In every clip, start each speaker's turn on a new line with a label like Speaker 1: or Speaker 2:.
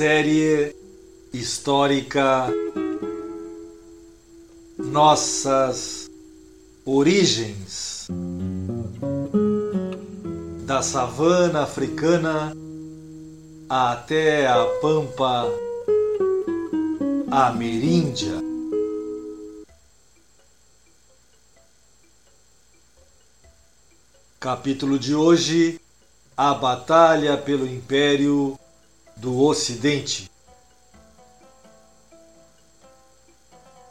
Speaker 1: Série histórica Nossas Origens da savana africana até a pampa ameríndia. Capítulo de hoje: A Batalha pelo Império do Ocidente.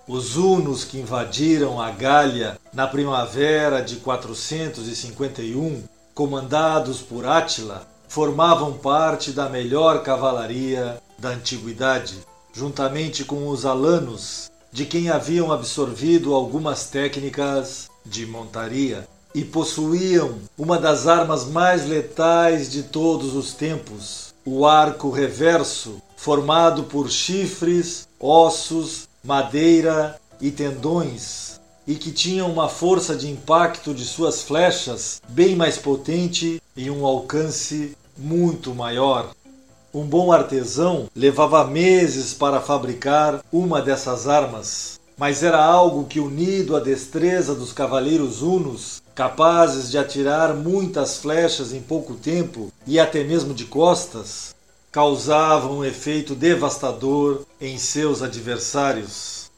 Speaker 1: Os hunos que invadiram a Gália na primavera de 451, comandados por Átila, formavam parte da melhor cavalaria da antiguidade, juntamente com os alanos, de quem haviam absorvido algumas técnicas de montaria, e possuíam uma das armas mais letais de todos os tempos, o arco reverso, formado por chifres, ossos, madeira e tendões, e que tinha uma força de impacto de suas flechas bem mais potente e um alcance muito maior. Um bom artesão levava meses para fabricar uma dessas armas, mas era algo que, unido à destreza dos cavaleiros hunos, capazes de atirar muitas flechas em pouco tempo e até mesmo de costas, causavam um efeito devastador em seus adversários.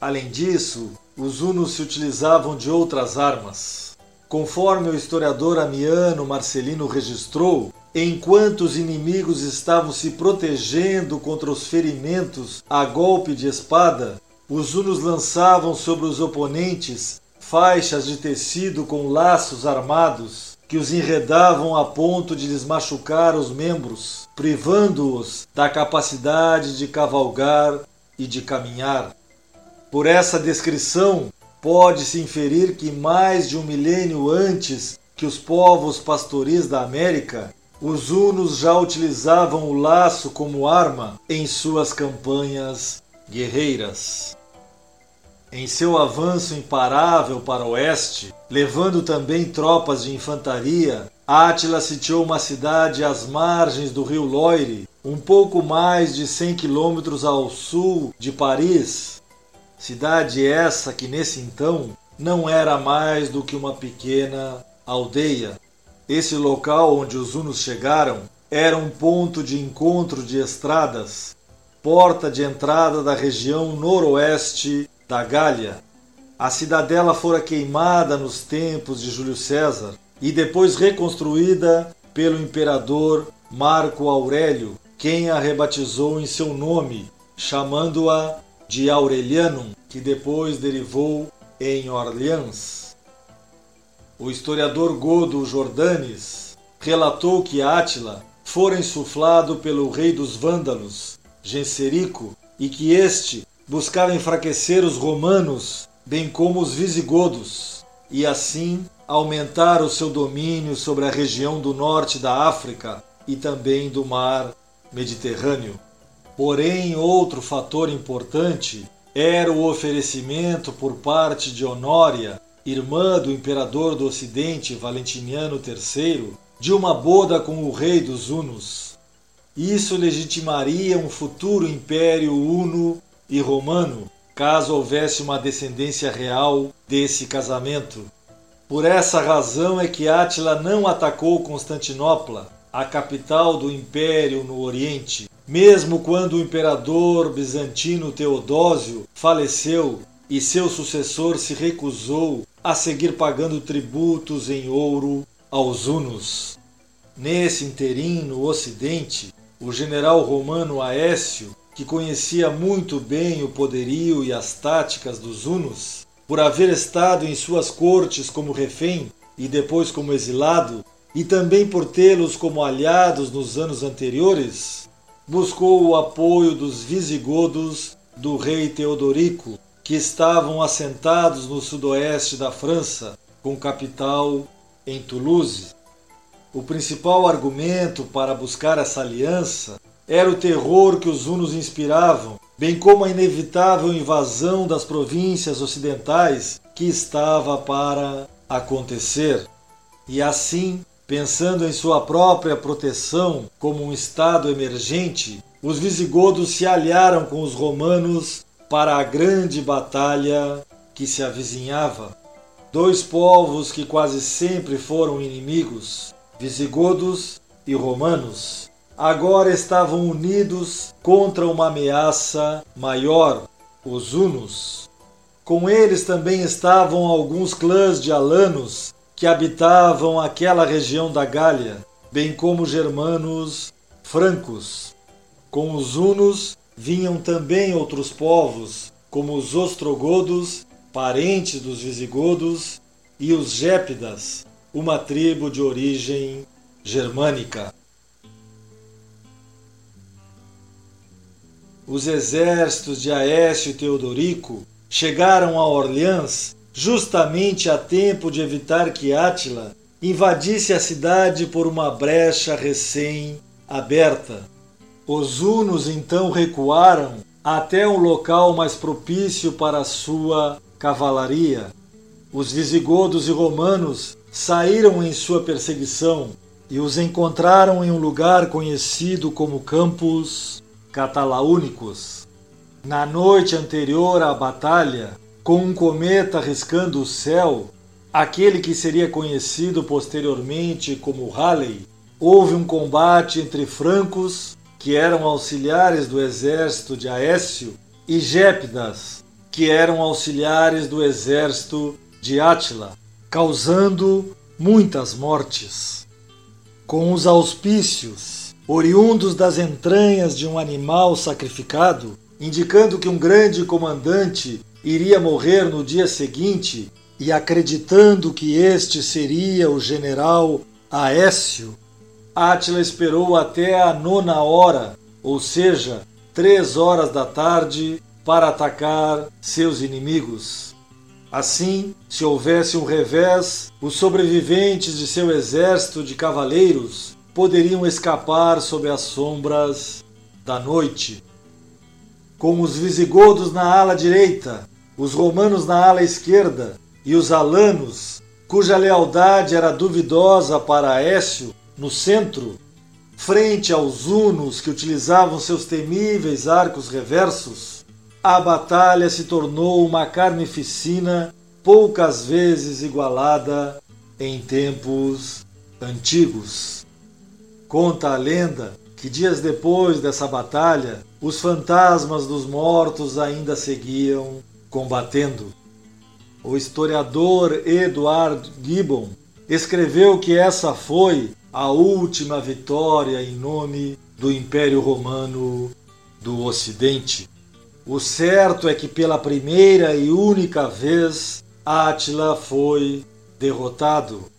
Speaker 1: Além disso, os hunos se utilizavam de outras armas. Conforme o historiador amiano Marcelino registrou, enquanto os inimigos estavam se protegendo contra os ferimentos a golpe de espada, os hunos lançavam sobre os oponentes faixas de tecido com laços armados que os enredavam a ponto de lhes machucar os membros, privando-os da capacidade de cavalgar e de caminhar. Por essa descrição, pode-se inferir que mais de um milênio antes que os povos pastoris da América, os hunos já utilizavam o laço como arma em suas campanhas guerreiras em seu avanço imparável para o oeste, levando também tropas de infantaria, Átila sitiou uma cidade às margens do rio Loire, um pouco mais de 100 quilômetros ao sul de Paris. Cidade essa que nesse então não era mais do que uma pequena aldeia. Esse local onde os hunos chegaram era um ponto de encontro de estradas, porta de entrada da região noroeste da Gália. A cidadela fora queimada nos tempos de Júlio César e depois reconstruída pelo imperador Marco Aurélio, quem a rebatizou em seu nome, chamando-a de Aurelianum, que depois derivou em Orleans. O historiador Godo Jordanes relatou que Átila fora insuflado pelo rei dos Vândalos, Genserico, e que este buscava enfraquecer os romanos, bem como os visigodos, e assim aumentar o seu domínio sobre a região do norte da África e também do mar Mediterrâneo. Porém, outro fator importante era o oferecimento por parte de Honória, irmã do imperador do Ocidente Valentiniano III, de uma boda com o rei dos Hunos. Isso legitimaria um futuro império huno e romano, caso houvesse uma descendência real desse casamento. Por essa razão é que Átila não atacou Constantinopla, a capital do império no Oriente, mesmo quando o imperador bizantino Teodósio faleceu e seu sucessor se recusou a seguir pagando tributos em ouro aos hunos. Nesse interim no Ocidente, o general romano Aécio que conhecia muito bem o poderio e as táticas dos hunos, por haver estado em suas cortes como refém e depois como exilado, e também por tê-los como aliados nos anos anteriores, buscou o apoio dos visigodos do rei Teodorico, que estavam assentados no sudoeste da França, com capital em Toulouse. O principal argumento para buscar essa aliança era o terror que os hunos inspiravam, bem como a inevitável invasão das províncias ocidentais que estava para acontecer. E assim, pensando em sua própria proteção como um estado emergente, os visigodos se aliaram com os romanos para a grande batalha que se avizinhava. Dois povos que quase sempre foram inimigos, visigodos e romanos, agora estavam unidos contra uma ameaça maior, os hunos. Com eles também estavam alguns clãs de alanos que habitavam aquela região da Gália, bem como germanos francos. Com os hunos vinham também outros povos, como os ostrogodos, parentes dos visigodos, e os gépidas, uma tribo de origem germânica. Os exércitos de Aécio e Teodorico chegaram a Orleans justamente a tempo de evitar que Átila invadisse a cidade por uma brecha recém-aberta. Os hunos então recuaram até um local mais propício para sua cavalaria. Os visigodos e romanos saíram em sua perseguição e os encontraram em um lugar conhecido como Campos Catalaúnicos. Na noite anterior à batalha, com um cometa riscando o céu, aquele que seria conhecido posteriormente como Halley, houve um combate entre francos que eram auxiliares do exército de Aécio, e Gépidas, que eram auxiliares do exército de Átila, causando muitas mortes. Com os auspícios, oriundos das entranhas de um animal sacrificado, indicando que um grande comandante iria morrer no dia seguinte, e acreditando que este seria o general Aécio, Átila esperou até a nona hora, ou seja, três horas da tarde, para atacar seus inimigos. Assim, se houvesse um revés, os sobreviventes de seu exército de cavaleiros poderiam escapar sob as sombras da noite. Com os visigodos na ala direita, os romanos na ala esquerda e os alanos, cuja lealdade era duvidosa para Aécio, no centro, frente aos hunos que utilizavam seus temíveis arcos reversos, a batalha se tornou uma carnificina poucas vezes igualada em tempos antigos. Conta a lenda que dias depois dessa batalha, os fantasmas dos mortos ainda seguiam combatendo. O historiador Edward Gibbon escreveu que essa foi a última vitória em nome do Império Romano do Ocidente. O certo é que pela primeira e única vez Átila foi derrotado.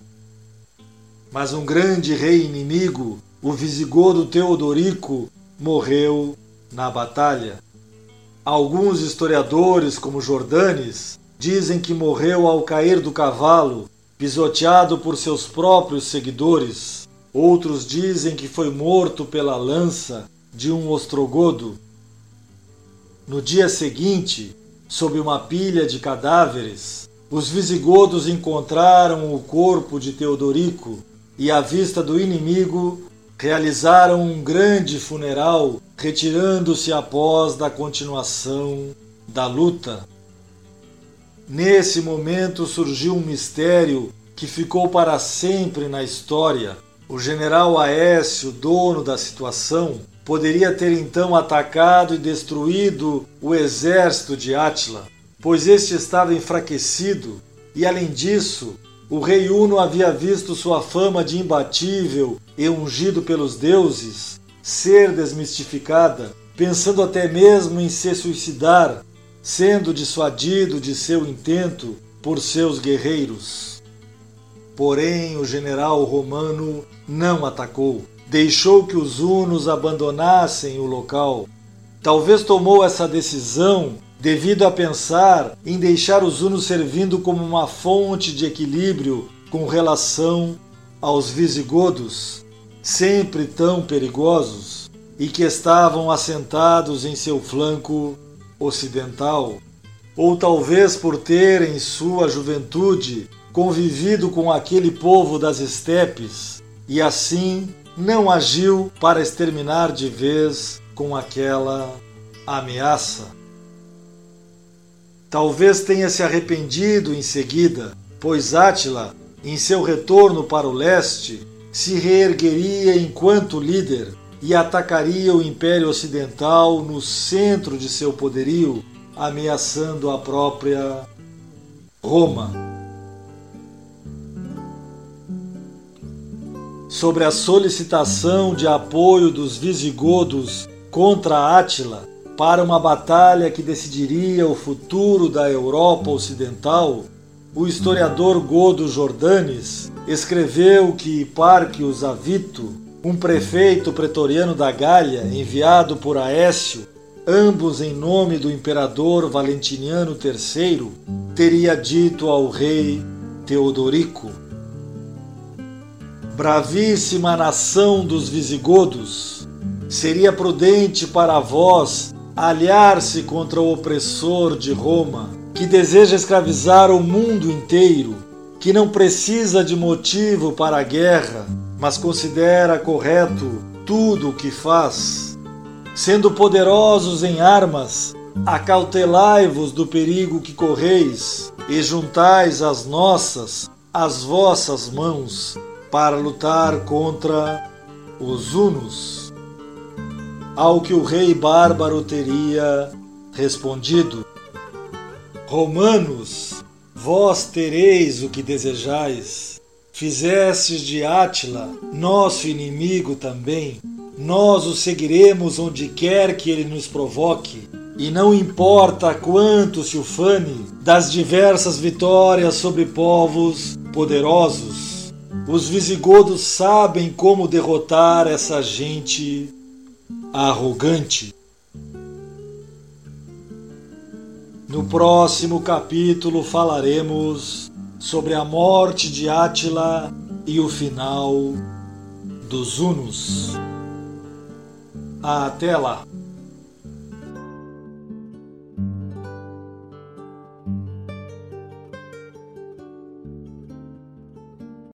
Speaker 1: Mas um grande rei inimigo, o visigodo Teodorico, morreu na batalha. Alguns historiadores, como Jordanes, dizem que morreu ao cair do cavalo, pisoteado por seus próprios seguidores. Outros dizem que foi morto pela lança de um ostrogodo. No dia seguinte, sob uma pilha de cadáveres, os visigodos encontraram o corpo de Teodorico e, à vista do inimigo, realizaram um grande funeral, retirando-se após da continuação da luta. Nesse momento surgiu um mistério que ficou para sempre na história. O general Aécio, dono da situação, poderia ter então atacado e destruído o exército de Átila, pois este estava enfraquecido, e além disso, o rei Uno havia visto sua fama de imbatível e ungido pelos deuses ser desmistificada, pensando até mesmo em se suicidar, sendo dissuadido de seu intento por seus guerreiros. Porém, o general romano não atacou. Deixou que os hunos abandonassem o local. Talvez tomou essa decisão devido a pensar em deixar os hunos servindo como uma fonte de equilíbrio com relação aos visigodos, sempre tão perigosos, e que estavam assentados em seu flanco ocidental. Ou talvez por ter em sua juventude convivido com aquele povo das estepes e assim não agiu para exterminar de vez com aquela ameaça. Talvez tenha se arrependido em seguida, pois Átila, em seu retorno para o leste, se reergueria enquanto líder e atacaria o Império Ocidental no centro de seu poderio, ameaçando a própria Roma. sobre a solicitação de apoio dos visigodos contra Átila para uma batalha que decidiria o futuro da Europa Ocidental, o historiador Godo Jordanes escreveu que Parquius Avito, um prefeito pretoriano da Gália enviado por Aécio, ambos em nome do imperador Valentiniano III, teria dito ao rei Teodorico bravíssima nação dos visigodos, seria prudente para vós aliar-se contra o opressor de Roma, que deseja escravizar o mundo inteiro, que não precisa de motivo para a guerra, mas considera correto tudo o que faz. Sendo poderosos em armas, acautelai-vos do perigo que correis e juntais as nossas, as vossas mãos, para lutar contra os hunos. Ao que o rei bárbaro teria respondido: Romanos, vós tereis o que desejais. Fizestes de Átila nosso inimigo também. Nós o seguiremos onde quer que ele nos provoque, e não importa quanto se ufane das diversas vitórias sobre povos poderosos. Os visigodos sabem como derrotar essa gente arrogante. No próximo capítulo falaremos sobre a morte de Átila e o final dos Hunos. Até lá!